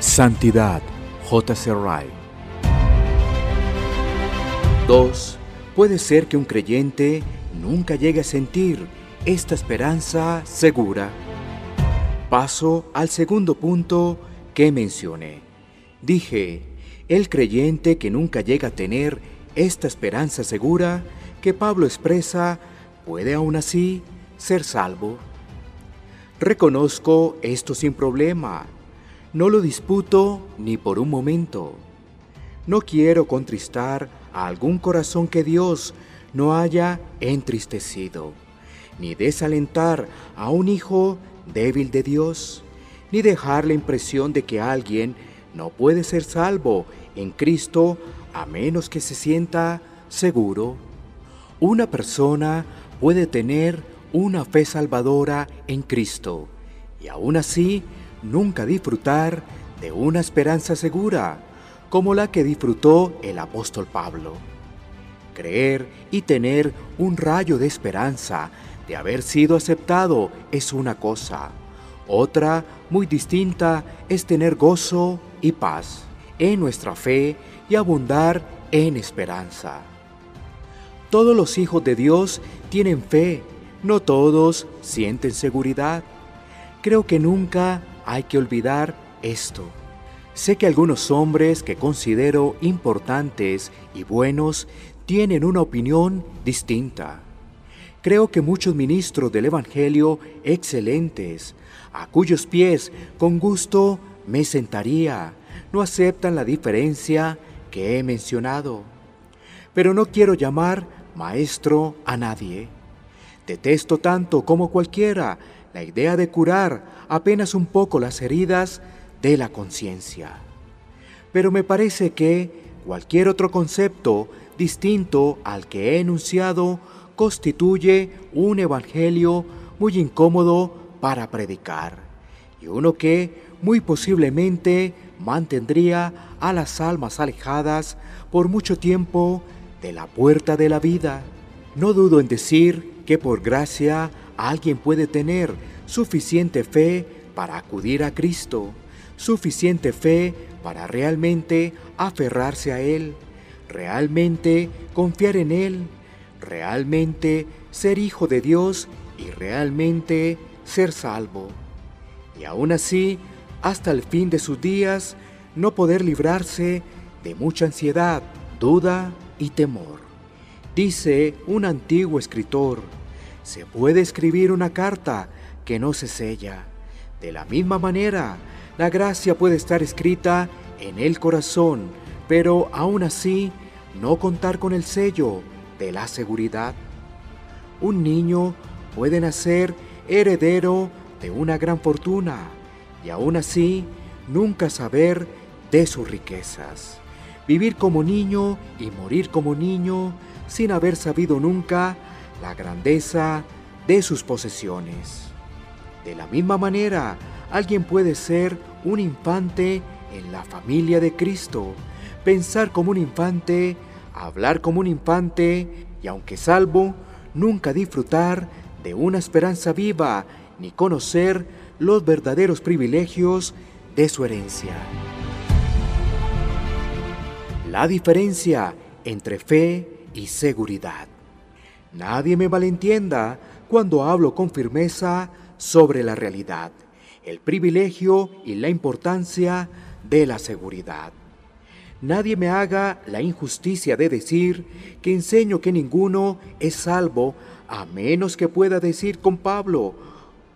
Santidad, J.C. Wright. 2. Puede ser que un creyente nunca llegue a sentir esta esperanza segura. Paso al segundo punto que mencioné. Dije, el creyente que nunca llega a tener esta esperanza segura que Pablo expresa puede aún así ser salvo. Reconozco esto sin problema. No lo disputo ni por un momento. No quiero contristar a algún corazón que Dios no haya entristecido, ni desalentar a un hijo débil de Dios, ni dejar la impresión de que alguien no puede ser salvo en Cristo a menos que se sienta seguro. Una persona puede tener una fe salvadora en Cristo y aún así nunca disfrutar de una esperanza segura como la que disfrutó el apóstol Pablo. Creer y tener un rayo de esperanza de haber sido aceptado es una cosa. Otra, muy distinta, es tener gozo y paz en nuestra fe y abundar en esperanza. Todos los hijos de Dios tienen fe no todos sienten seguridad. Creo que nunca hay que olvidar esto. Sé que algunos hombres que considero importantes y buenos tienen una opinión distinta. Creo que muchos ministros del Evangelio excelentes, a cuyos pies con gusto me sentaría, no aceptan la diferencia que he mencionado. Pero no quiero llamar maestro a nadie. Detesto tanto como cualquiera la idea de curar apenas un poco las heridas de la conciencia. Pero me parece que cualquier otro concepto distinto al que he enunciado constituye un evangelio muy incómodo para predicar y uno que muy posiblemente mantendría a las almas alejadas por mucho tiempo de la puerta de la vida. No dudo en decir que por gracia alguien puede tener suficiente fe para acudir a Cristo, suficiente fe para realmente aferrarse a Él, realmente confiar en Él, realmente ser hijo de Dios y realmente ser salvo. Y aún así, hasta el fin de sus días, no poder librarse de mucha ansiedad, duda y temor. Dice un antiguo escritor, se puede escribir una carta que no se sella. De la misma manera, la gracia puede estar escrita en el corazón, pero aún así no contar con el sello de la seguridad. Un niño puede nacer heredero de una gran fortuna y aún así nunca saber de sus riquezas. Vivir como niño y morir como niño sin haber sabido nunca la grandeza de sus posesiones. De la misma manera, alguien puede ser un infante en la familia de Cristo, pensar como un infante, hablar como un infante y aunque salvo, nunca disfrutar de una esperanza viva ni conocer los verdaderos privilegios de su herencia. La diferencia entre fe y seguridad. Nadie me malentienda cuando hablo con firmeza sobre la realidad, el privilegio y la importancia de la seguridad. Nadie me haga la injusticia de decir que enseño que ninguno es salvo a menos que pueda decir con Pablo,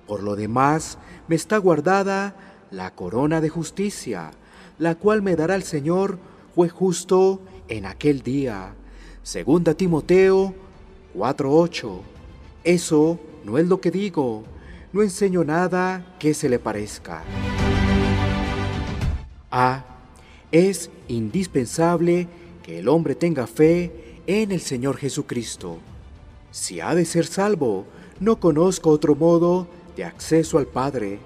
por lo demás me está guardada la corona de justicia, la cual me dará el Señor juez justo en aquel día. Segunda Timoteo 4.8. Eso no es lo que digo, no enseño nada que se le parezca. A. Es indispensable que el hombre tenga fe en el Señor Jesucristo. Si ha de ser salvo, no conozco otro modo de acceso al Padre.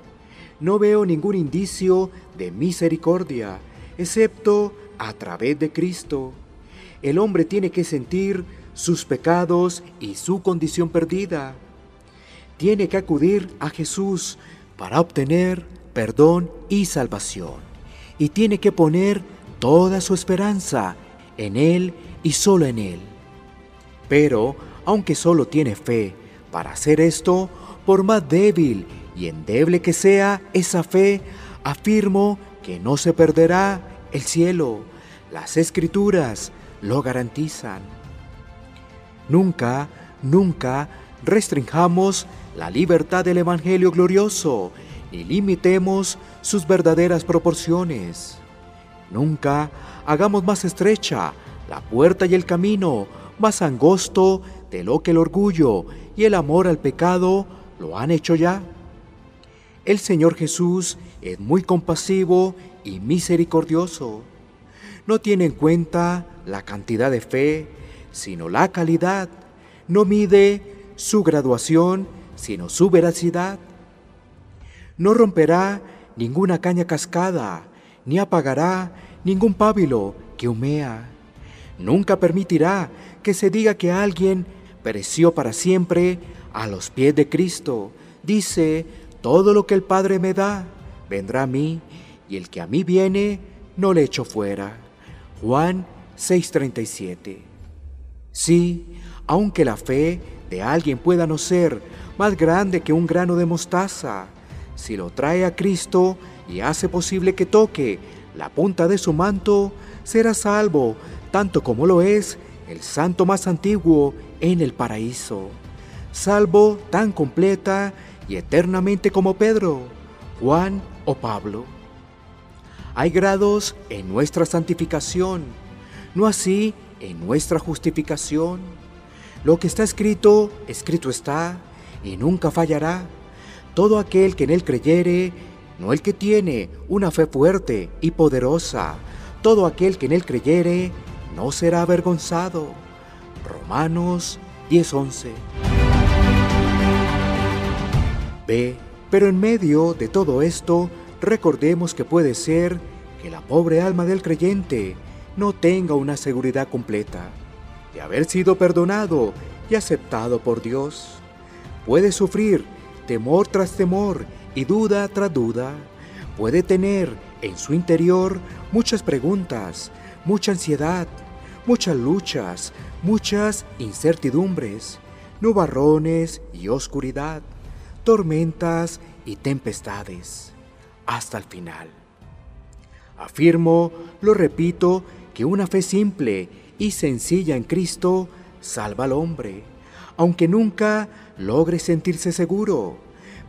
No veo ningún indicio de misericordia, excepto a través de Cristo. El hombre tiene que sentir sus pecados y su condición perdida. Tiene que acudir a Jesús para obtener perdón y salvación. y tiene que poner toda su esperanza en Él y solo en Él. Pero, aunque solo tiene fe para hacer esto, por más débil y endeble que sea esa fe, afirmo que no se perderá el cielo. Las escrituras lo garantizan. Nunca, nunca restringamos la libertad del Evangelio glorioso ni limitemos sus verdaderas proporciones. Nunca hagamos más estrecha la puerta y el camino, más angosto de lo que el orgullo y el amor al pecado lo han hecho ya. El Señor Jesús es muy compasivo y misericordioso. No tiene en cuenta la cantidad de fe, sino la calidad. No mide su graduación, sino su veracidad. No romperá ninguna caña cascada, ni apagará ningún pábilo que humea. Nunca permitirá que se diga que alguien pereció para siempre a los pies de Cristo. Dice, todo lo que el Padre me da, vendrá a mí, y el que a mí viene, no le echo fuera. Juan 6:37. Sí, aunque la fe de alguien pueda no ser más grande que un grano de mostaza, si lo trae a Cristo y hace posible que toque la punta de su manto, será salvo, tanto como lo es el santo más antiguo en el paraíso, salvo tan completa y eternamente como Pedro, Juan o Pablo. Hay grados en nuestra santificación, no así en nuestra justificación. Lo que está escrito, escrito está, y nunca fallará. Todo aquel que en él creyere, no el que tiene una fe fuerte y poderosa, todo aquel que en él creyere, no será avergonzado. Romanos 10:11. B. Pero en medio de todo esto, recordemos que puede ser que la pobre alma del creyente no tenga una seguridad completa de haber sido perdonado y aceptado por Dios. Puede sufrir temor tras temor y duda tras duda. Puede tener en su interior muchas preguntas, mucha ansiedad, muchas luchas, muchas incertidumbres, nubarrones y oscuridad, tormentas y tempestades, hasta el final. Afirmo, lo repito, que una fe simple y sencilla en Cristo salva al hombre, aunque nunca logre sentirse seguro,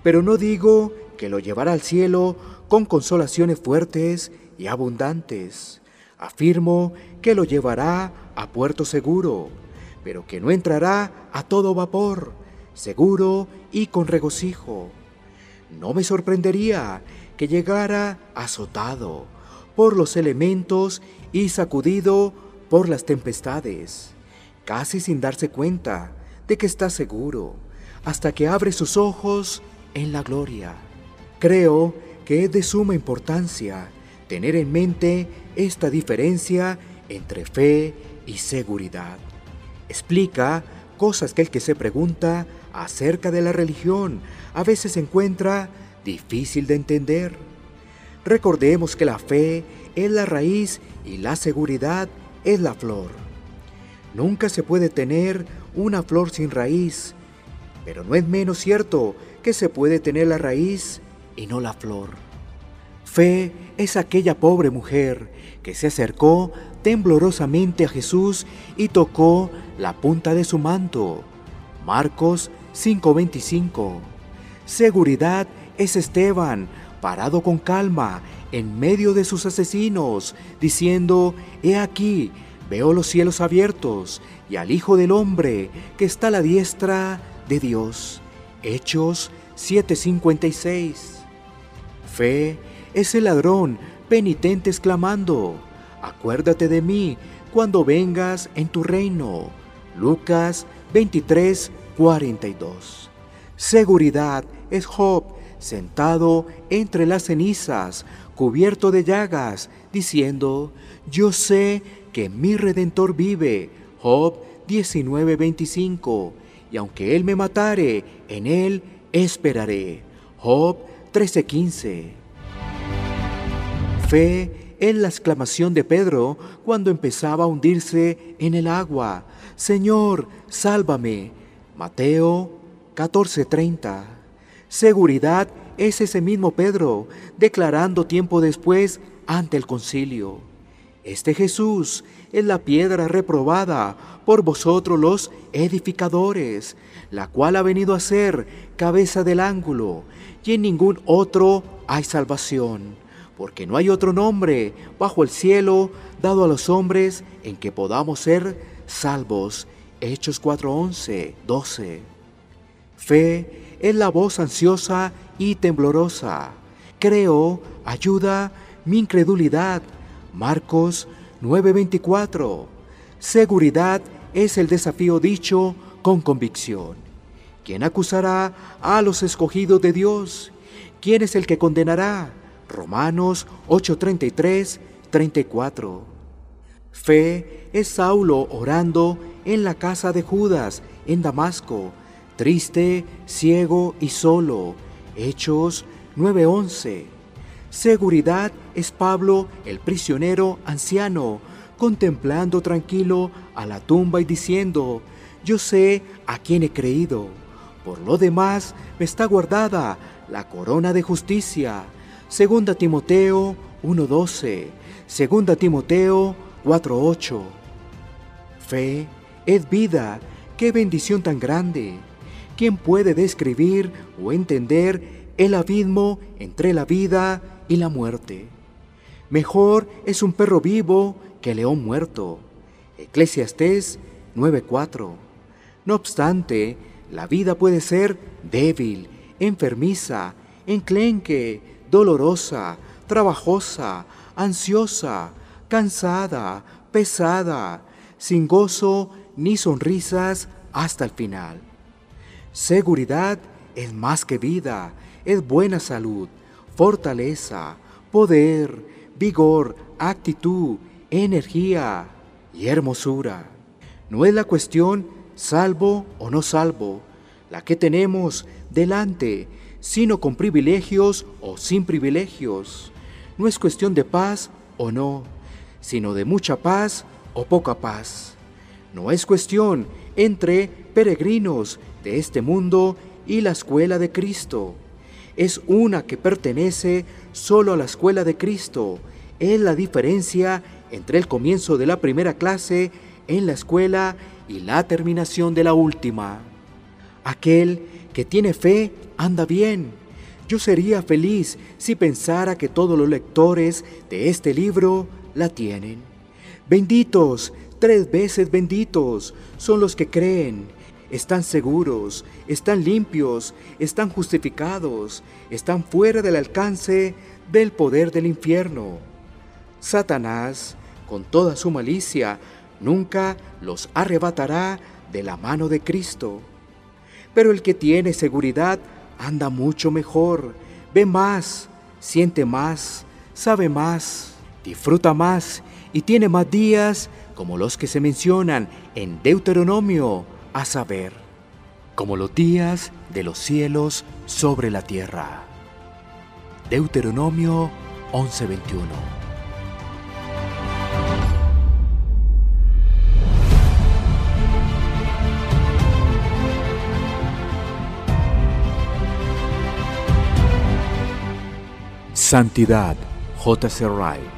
pero no digo que lo llevará al cielo con consolaciones fuertes y abundantes. Afirmo que lo llevará a puerto seguro, pero que no entrará a todo vapor, seguro y con regocijo. No me sorprendería que llegara azotado por los elementos y sacudido por las tempestades, casi sin darse cuenta de que está seguro, hasta que abre sus ojos en la gloria. Creo que es de suma importancia tener en mente esta diferencia entre fe y seguridad. Explica cosas que el que se pregunta acerca de la religión a veces encuentra difícil de entender. Recordemos que la fe es la raíz y la seguridad es la flor. Nunca se puede tener una flor sin raíz, pero no es menos cierto que se puede tener la raíz y no la flor. Fe es aquella pobre mujer que se acercó temblorosamente a Jesús y tocó la punta de su manto. Marcos 5:25. Seguridad es Esteban, parado con calma en medio de sus asesinos, diciendo, He aquí, veo los cielos abiertos y al Hijo del Hombre que está a la diestra de Dios. Hechos 7:56. Fe es el ladrón penitente exclamando, acuérdate de mí cuando vengas en tu reino. Lucas 23, 42. Seguridad es Job sentado entre las cenizas, cubierto de llagas, diciendo, yo sé que mi redentor vive. Job 19:25. Y aunque él me matare, en él esperaré. Job 13:15. Fe es la exclamación de Pedro cuando empezaba a hundirse en el agua. Señor, sálvame. Mateo 14:30. Seguridad es ese mismo Pedro declarando tiempo después ante el concilio. Este Jesús es la piedra reprobada por vosotros los edificadores, la cual ha venido a ser cabeza del ángulo, y en ningún otro hay salvación, porque no hay otro nombre bajo el cielo dado a los hombres en que podamos ser salvos. Hechos 4:11, 12. Fe es la voz ansiosa y temblorosa. Creo, ayuda mi incredulidad. Marcos 9:24. Seguridad es el desafío dicho con convicción. ¿Quién acusará a los escogidos de Dios? ¿Quién es el que condenará? Romanos 8:33, 34. Fe es Saulo orando en la casa de Judas, en Damasco, triste, ciego y solo. Hechos 9:11. Seguridad es Pablo, el prisionero anciano, contemplando tranquilo a la tumba y diciendo, yo sé a quién he creído. Por lo demás me está guardada la corona de justicia. Segunda Timoteo 1:12. Segunda Timoteo 4:8. Fe es vida, qué bendición tan grande. ¿Quién puede describir o entender el abismo entre la vida y la muerte? Mejor es un perro vivo que león muerto. Eclesiastés 9:4. No obstante, la vida puede ser débil, enfermiza, enclenque, dolorosa, trabajosa, ansiosa, cansada, pesada, sin gozo ni sonrisas hasta el final. Seguridad es más que vida, es buena salud, fortaleza, poder, vigor, actitud, energía y hermosura. No es la cuestión salvo o no salvo, la que tenemos delante, sino con privilegios o sin privilegios. No es cuestión de paz o no, sino de mucha paz o poca paz. No es cuestión entre peregrinos de este mundo y la escuela de Cristo. Es una que pertenece solo a la escuela de Cristo. Es la diferencia entre el comienzo de la primera clase en la escuela y la terminación de la última. Aquel que tiene fe anda bien. Yo sería feliz si pensara que todos los lectores de este libro la tienen. Benditos, tres veces benditos, son los que creen, están seguros, están limpios, están justificados, están fuera del alcance del poder del infierno. Satanás, con toda su malicia, nunca los arrebatará de la mano de Cristo. Pero el que tiene seguridad anda mucho mejor, ve más, siente más, sabe más, disfruta más y tiene más días como los que se mencionan en Deuteronomio a saber, como los días de los cielos sobre la tierra. Deuteronomio 11:21 Santidad. Wright